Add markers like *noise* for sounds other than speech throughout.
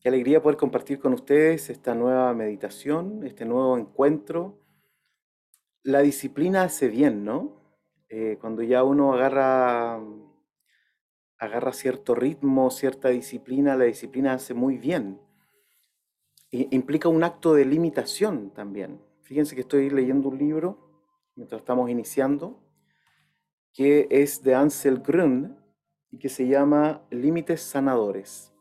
Qué alegría poder compartir con ustedes esta nueva meditación, este nuevo encuentro. La disciplina hace bien, ¿no? Eh, cuando ya uno agarra, agarra cierto ritmo, cierta disciplina, la disciplina hace muy bien. Y implica un acto de limitación también. Fíjense que estoy leyendo un libro mientras estamos iniciando, que es de Ansel Grund y que se llama Límites Sanadores.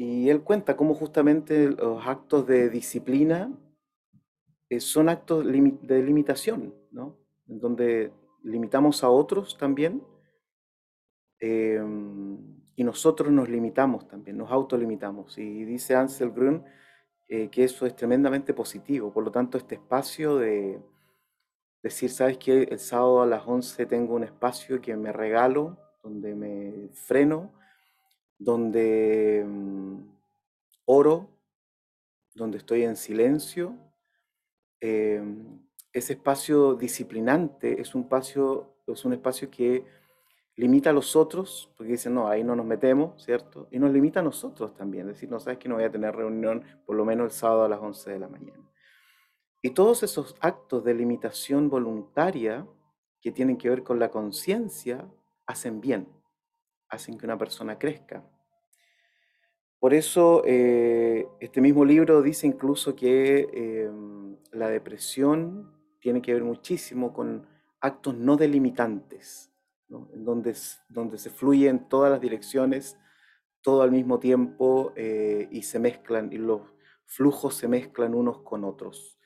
Y él cuenta cómo justamente los actos de disciplina eh, son actos de limitación, ¿no? En donde limitamos a otros también em, y nosotros nos limitamos también, nos autolimitamos. Y dice Ansel Grün eh, que eso es tremendamente positivo. Por lo tanto, este espacio de decir, ¿sabes qué? El sábado a las 11 tengo un espacio que me regalo, donde me freno, donde mm, oro, donde estoy en silencio. Em, ese espacio disciplinante es un espacio, es un espacio que limita a los otros, porque dicen, no, ahí no nos metemos, ¿cierto? Y nos limita a nosotros también, es decir, no sabes que no voy a tener reunión por lo menos el sábado a las 11 de la mañana. Y todos esos actos de limitación voluntaria que tienen que ver con la conciencia hacen bien, hacen que una persona crezca. Por eso eh, este mismo libro dice incluso que em, la depresión tiene que ver muchísimo con actos no delimitantes, donde, donde se fluye en todas las direcciones, todo al mismo tiempo eh, y se mezclan, y los flujos se mezclan unos con otros.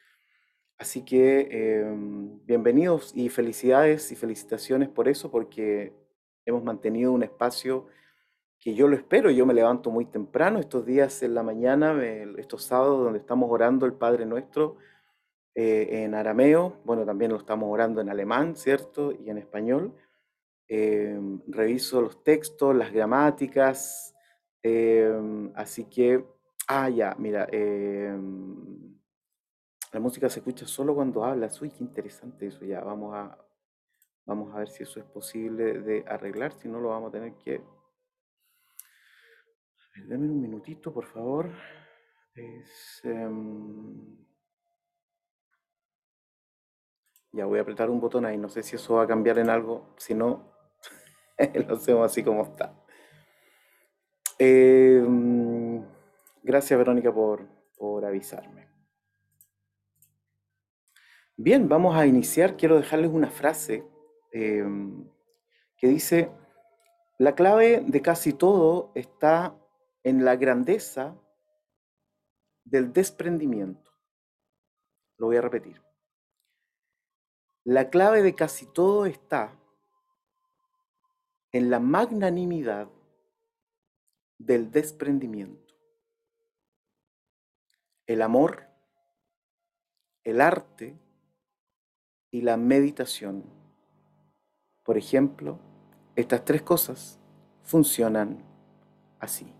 Así que em, bienvenidos y felicidades y felicitaciones por eso, porque hemos mantenido un espacio que yo lo espero, yo me levanto muy temprano estos días en la mañana, estos sábados donde estamos orando el Padre Nuestro eh, en arameo, bueno, también lo estamos orando en alemán, ¿cierto? Y en español. Em, reviso los textos, las gramáticas, em, así que, ah, ya, mira, em, la música se escucha solo cuando hablas, uy, qué interesante eso, ya, vamos a, vamos a ver si eso es posible de arreglar, si no lo vamos a tener que Dame un minutito, por favor. Em, ya voy a apretar un botón ahí. No sé si eso va a cambiar en algo. Si no, *laughs* lo hacemos así como está. Em, gracias, Verónica, por, por avisarme. Bien, vamos a iniciar. Quiero dejarles una frase em, que dice, la clave de casi todo está en la grandeza del desprendimiento. Lo voy a repetir. La clave de casi todo está en la magnanimidad del desprendimiento. El amor, el arte y la meditación. Por ejemplo, estas tres cosas funcionan así.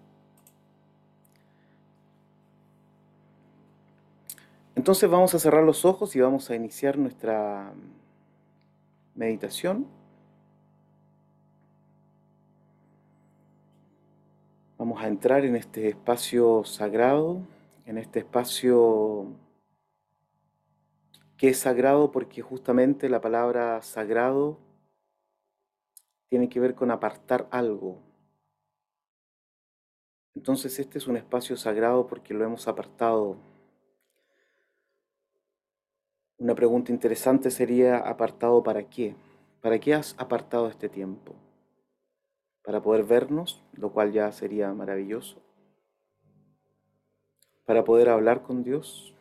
Entonces vamos a cerrar los ojos y vamos a iniciar nuestra meditación. Vamos a entrar en este espacio sagrado, en este espacio que es sagrado porque justamente la palabra sagrado tiene que ver con apartar algo. Entonces este es un espacio sagrado porque lo hemos apartado una pregunta interesante sería, ¿apartado para qué? ¿Para qué has apartado este tiempo? ¿Para poder vernos, lo cual ya sería maravilloso? ¿Para poder hablar con Dios?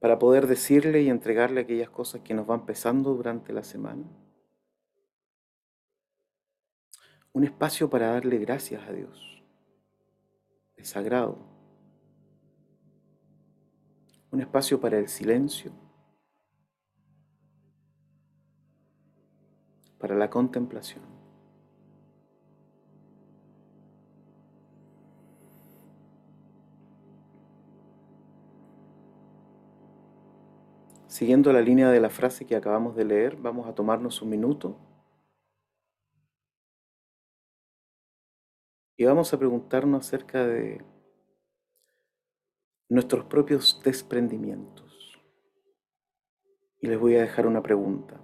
¿Para poder decirle y entregarle aquellas cosas que nos van pesando durante la semana? Un espacio para darle gracias a Dios. Es sagrado un espacio para el silencio, para la contemplación. Siguiendo la línea de la frase que acabamos de leer, vamos a tomarnos un minuto Y vamos a preguntarnos acerca de nuestros propios desprendimientos. Y les voy a dejar una pregunta.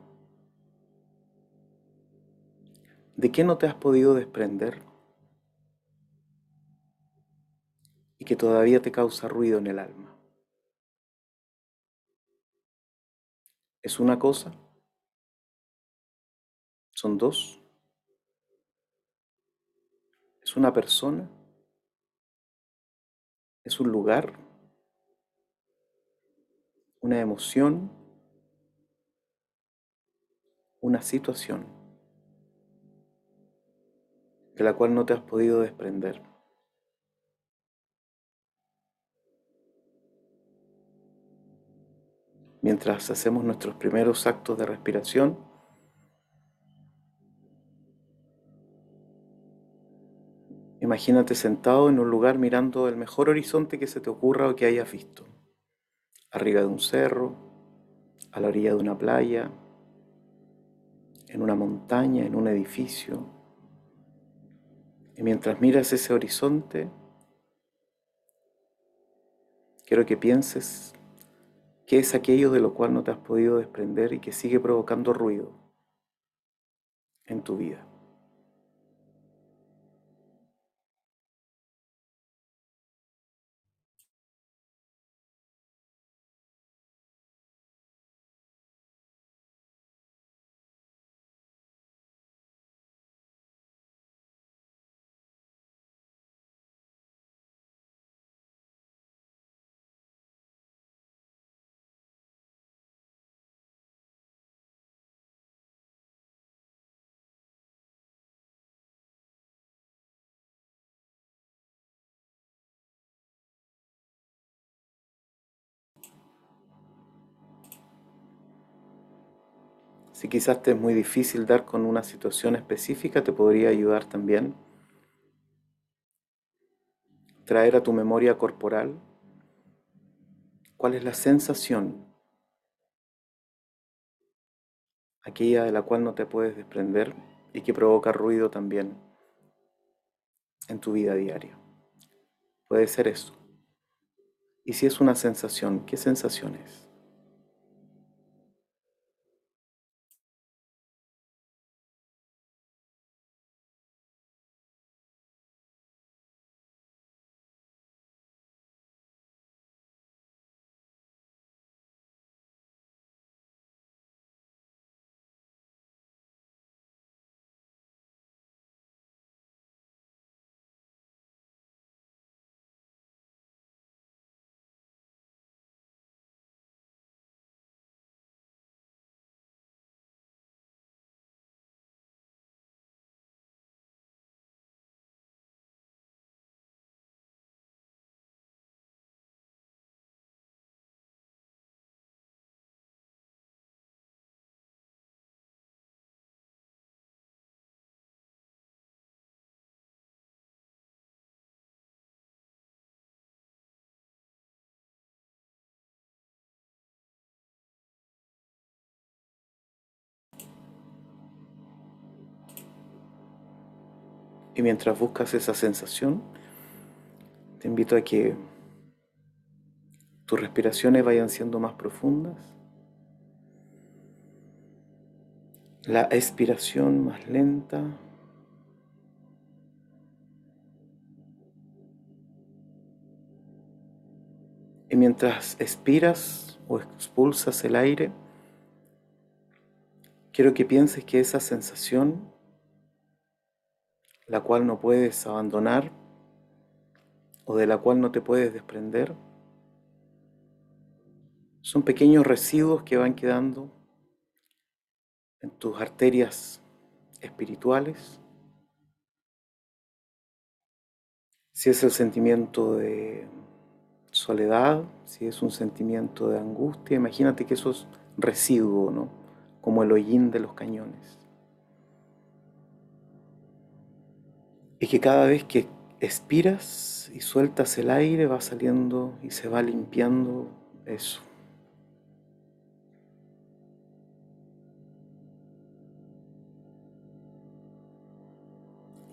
¿De qué no te has podido desprender? Y que todavía te causa ruido en el alma. ¿Es una cosa? ¿Son dos? Una persona? ¿Es un lugar? ¿Una emoción? ¿Una situación? de la cual no te has podido desprender. Mientras hacemos nuestros primeros actos de respiración, imagínate sentado en un lugar mirando el mejor horizonte que se te ocurra o que hayas visto. Arriba de un cerro, a la orilla de una playa, en una montaña, en un edificio, y mientras miras ese horizonte, quiero que pienses qué es aquello de lo cual no te has podido desprender y que sigue provocando ruido en tu vida. Si quizás te es muy difícil dar con una situación específica, te podría ayudar también traer a tu memoria corporal cuál es la sensación, aquella de la cual no te puedes desprender y que provoca ruido también en tu vida diaria. Puede ser eso. Y si es una sensación, ¿qué sensación es? Y mientras buscas esa sensación, te invito a que tus respiraciones vayan siendo más profundas. La expiración más lenta. Y mientras expiras o expulsas el aire, quiero que pienses que esa sensación la cual no puedes abandonar o de la cual no te puedes desprender. Son pequeños residuos que van quedando en tus arterias espirituales. Si es el sentimiento de soledad, si es un sentimiento de angustia, imagínate que eso es residuo, ¿no? Como el hollín de los cañones. Y que cada vez que expiras y sueltas el aire va saliendo y se va limpiando eso.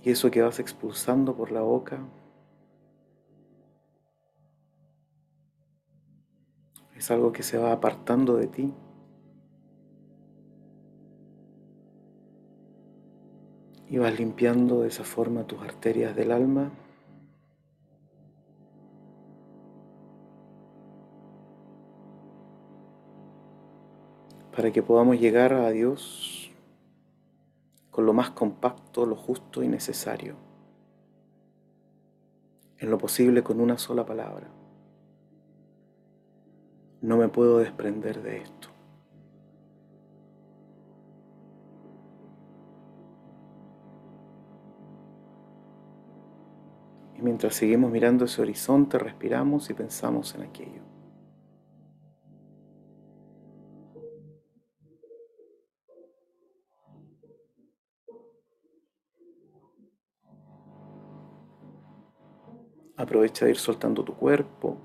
Y eso que vas expulsando por la boca es algo que se va apartando de ti. Y vas limpiando de esa forma tus arterias del alma. Para que podamos llegar a Dios con lo más compacto, lo justo y necesario. En lo posible con una sola palabra. No me puedo desprender de esto. Mientras seguimos mirando ese horizonte, respiramos y pensamos en aquello. Aprovecha de ir soltando tu cuerpo,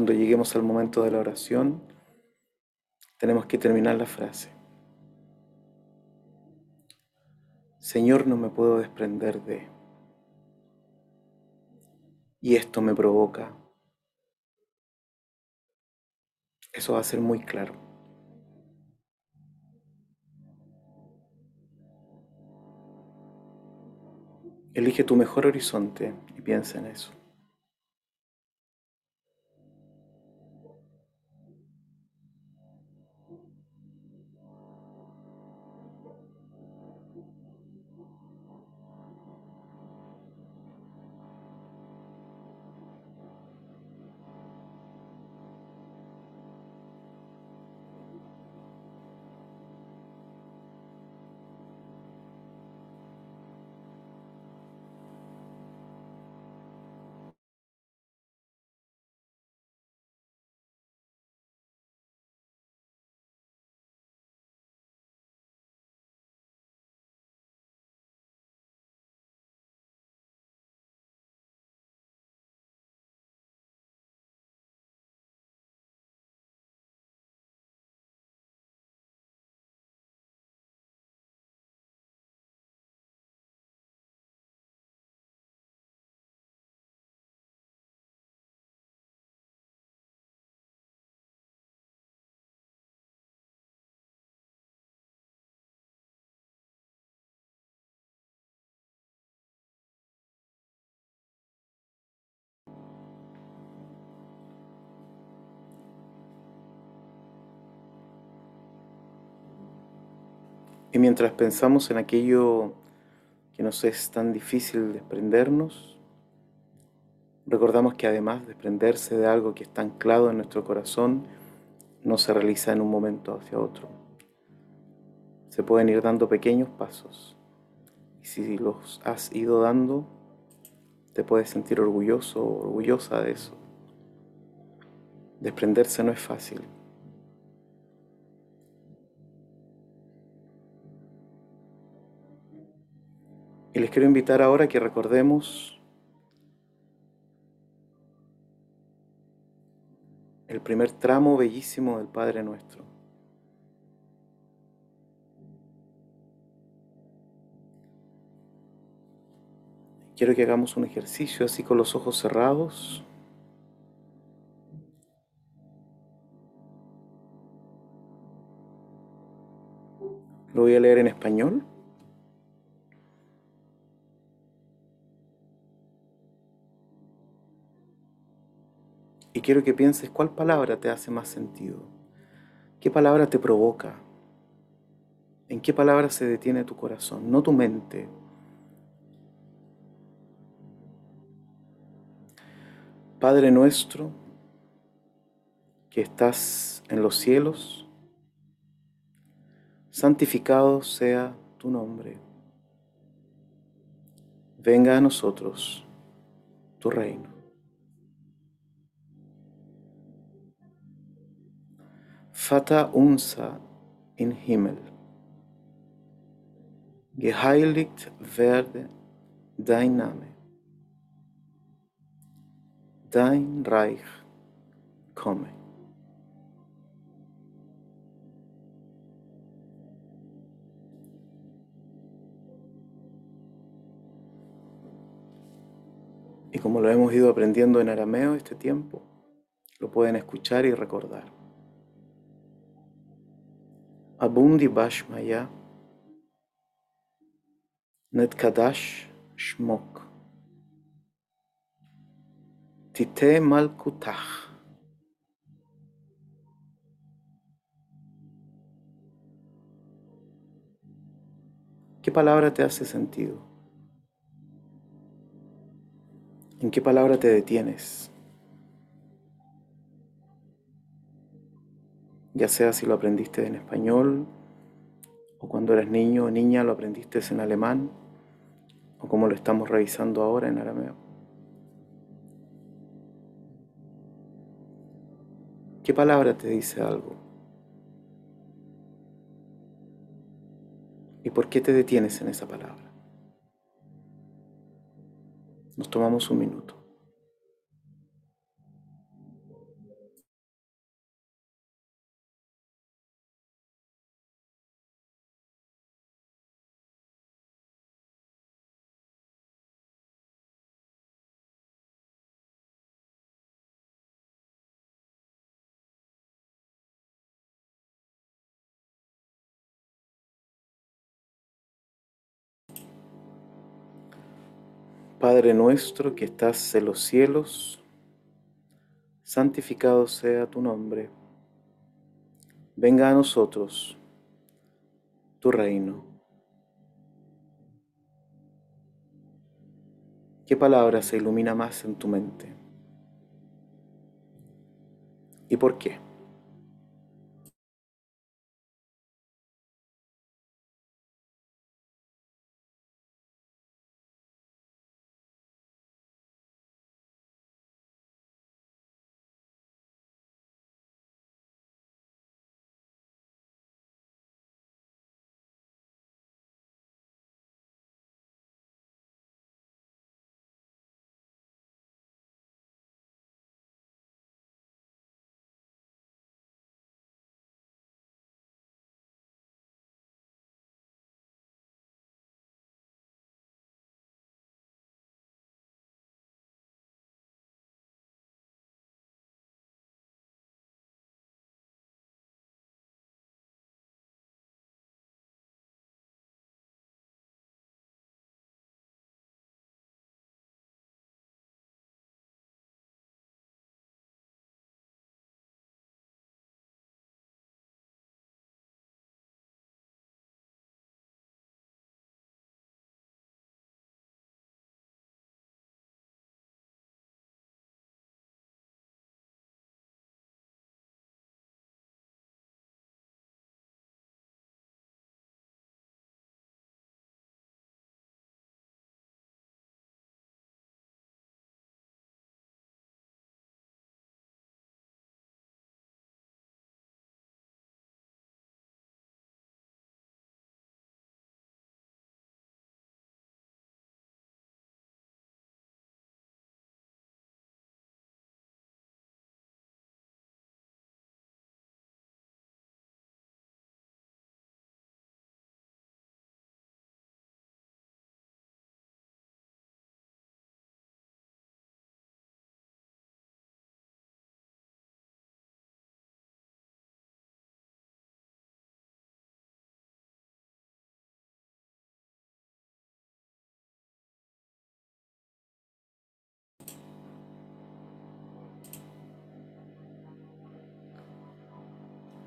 Cuando lleguemos al momento de la oración, tenemos que terminar la frase. Señor, no me puedo desprender de. Y esto me provoca. Eso va a ser muy claro. Elige tu mejor horizonte y piensa en eso. Y mientras pensamos en aquello que nos es tan difícil desprendernos, recordamos que además desprenderse de algo que está anclado en nuestro corazón no se realiza en un momento hacia otro. Se pueden ir dando pequeños pasos. Y si los has ido dando, te puedes sentir orgulloso o orgullosa de eso. Desprenderse no es fácil. Y les quiero invitar ahora a que recordemos el primer tramo bellísimo del Padre Nuestro. Quiero que hagamos un ejercicio así con los ojos cerrados. Lo voy a leer en español. Y quiero que pienses cuál palabra te hace más sentido. ¿Qué palabra te provoca? ¿En qué palabra se detiene tu corazón? No tu mente. Padre nuestro, que estás en los cielos, santificado sea tu nombre. Venga a nosotros tu reino. Fata unser in Himmel. Geheiligt werde dein Name. Dein Reich komme. Y como lo hemos ido aprendiendo en arameo este tiempo, lo pueden escuchar y recordar. Abundi Bashmaya Netkadash Shmok Tite Malkutach ¿Qué palabra te hace sentido? ¿En qué palabra te detienes? Ya sea si lo aprendiste en español o cuando eres niño o niña lo aprendiste en alemán o como lo estamos revisando ahora en arameo. ¿Qué palabra te dice algo? ¿Y por qué te detienes en esa palabra? Nos tomamos un minuto. Padre nuestro que estás en los cielos, santificado sea tu nombre. Venga a nosotros tu reino. ¿Qué palabra se ilumina más en tu mente? ¿Y por qué?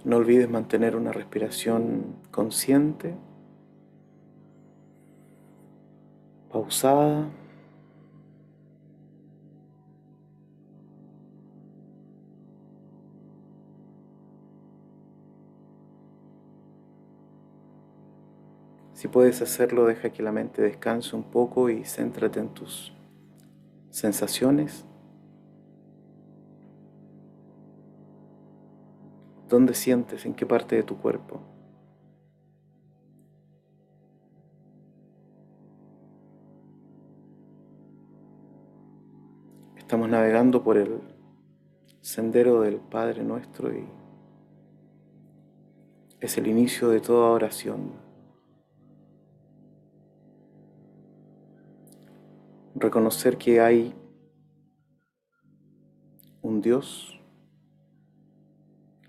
No olvides mantener una respiración consciente, pausada. Si puedes hacerlo, deja que la mente descanse un poco y céntrate en tus sensaciones ¿Dónde sientes? ¿En qué parte de tu cuerpo? Estamos navegando por el sendero del Padre nuestro y es el inicio de toda oración. Reconocer que hay un Dios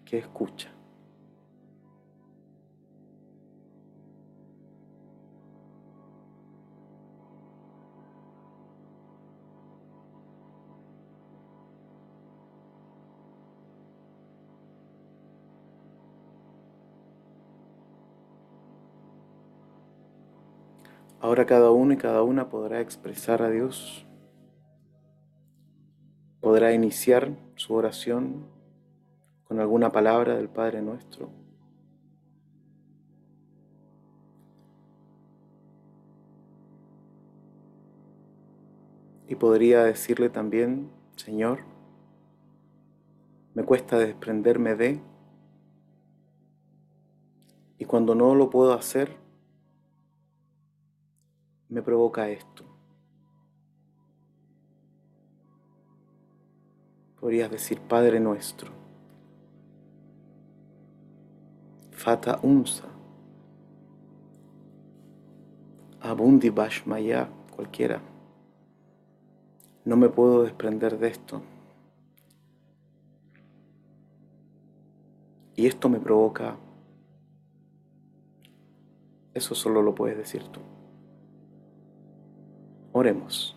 que escucha. Ahora cada uno y cada una podrá expresar a Dios, podrá iniciar su oración con alguna palabra del Padre nuestro. Y podría decirle también, Señor, me cuesta desprenderme de, y cuando no lo puedo hacer, me provoca esto. Podrías decir Padre nuestro. Fata unsa. Abundi Bashmaya, cualquiera. No me puedo desprender de esto. Y esto me provoca. Eso solo lo puedes decir tú. Oremos.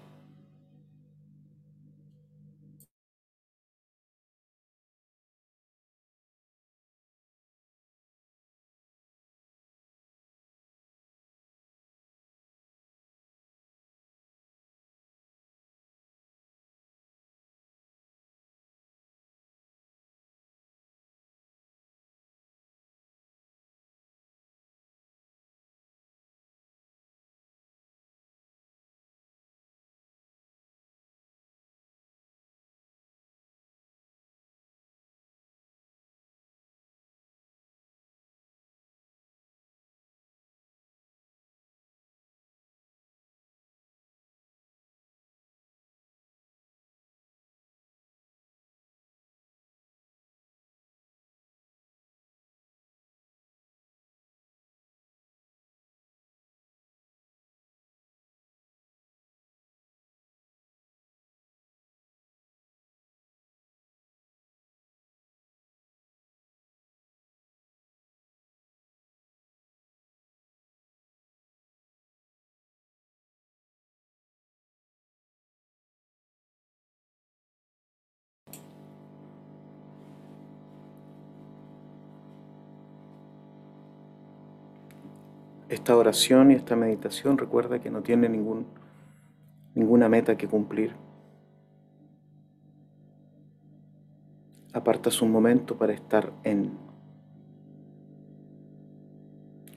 Esta oración y esta meditación recuerda que no tiene ningún, ninguna meta que cumplir. Apartas un momento para estar en,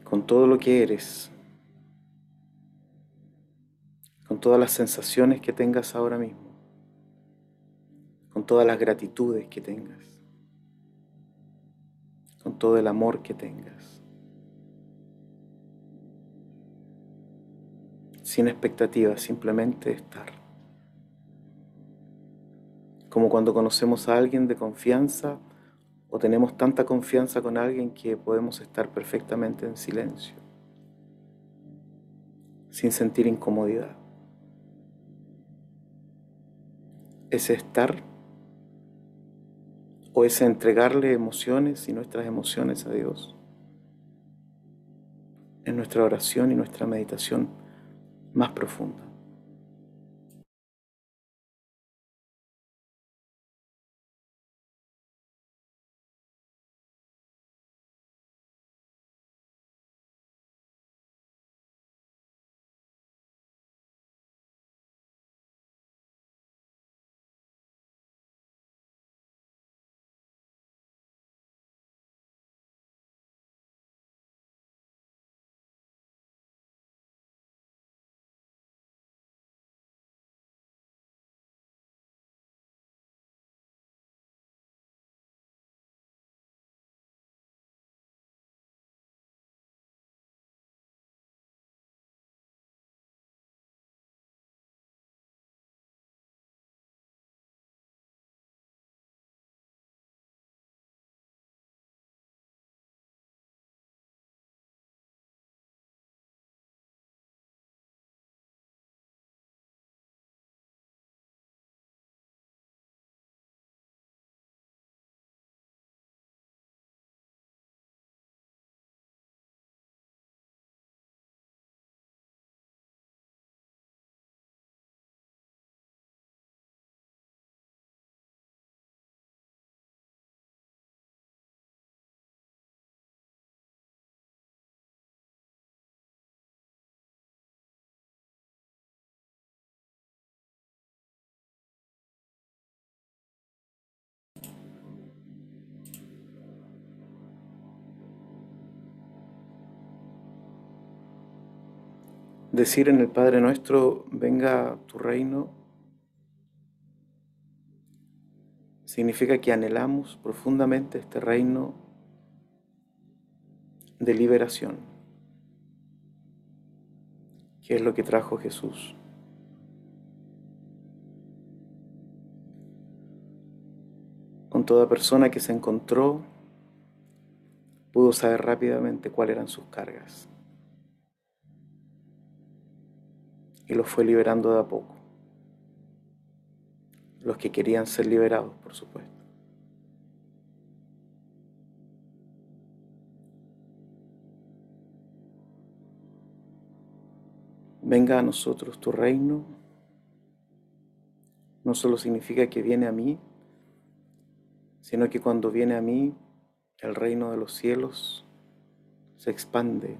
con todo lo que eres, con todas las sensaciones que tengas ahora mismo, con todas las gratitudes que tengas, con todo el amor que tengas. Sin expectativas, simplemente estar. Como cuando conocemos a alguien de confianza o tenemos tanta confianza con alguien que podemos estar perfectamente en silencio, sin sentir incomodidad. Ese estar o ese entregarle emociones y nuestras emociones a Dios en nuestra oración y nuestra meditación más profunda. Decir en el Padre nuestro, venga tu reino, significa que anhelamos profundamente este reino de liberación, que es lo que trajo Jesús. Con toda persona que se encontró, pudo saber rápidamente cuáles eran sus cargas. Y los fue liberando de a poco. Los que querían ser liberados, por supuesto. Venga a nosotros tu reino. No solo significa que viene a mí, sino que cuando viene a mí, el reino de los cielos se expande.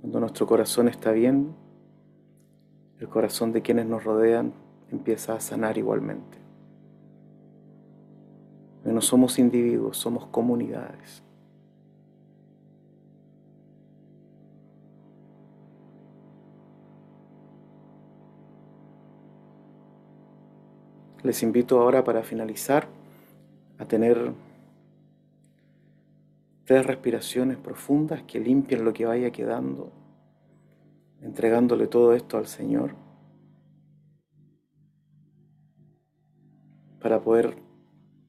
Cuando nuestro corazón está bien, el corazón de quienes nos rodean empieza a sanar igualmente. no somos individuos, somos comunidades. Les invito ahora para finalizar a tener tres respiraciones profundas que limpien lo que vaya quedando entregándole todo esto al Señor para poder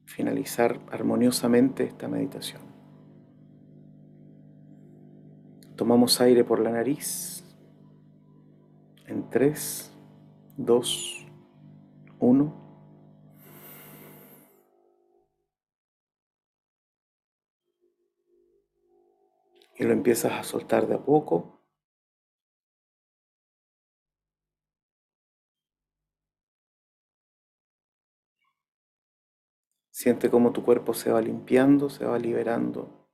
finalizar armoniosamente esta meditación. Tomamos aire por la nariz en 3, 2, 1. Y lo empiezas a soltar de a poco. Siente cómo tu cuerpo se va limpiando, se va liberando.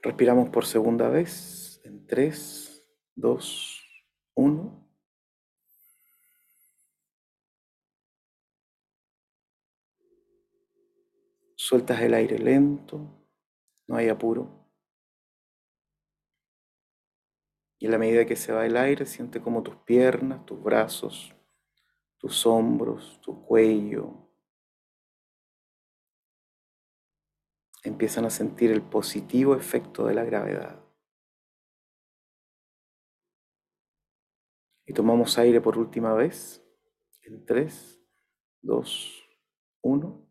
Respiramos por segunda vez en 3, 2, 1. Sueltas el aire lento, no hay apuro. Y a la medida que se va el aire, siente como tus piernas, tus brazos, tus hombros, tu cuello, empiezan a sentir el positivo efecto de la gravedad. Y tomamos aire por última vez en 3, 2, 1.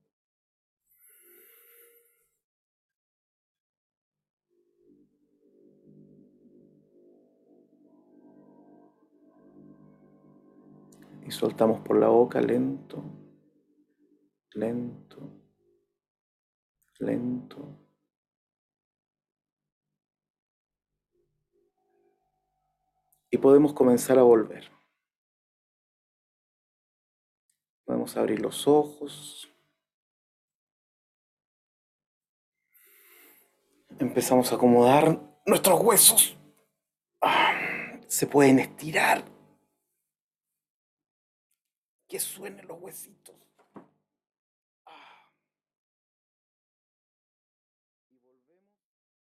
Y soltamos por la boca lento, lento, lento. Y podemos comenzar a volver. Podemos abrir los ojos. Empezamos a acomodar nuestros huesos. Ah, se pueden estirar que suenen los huesitos.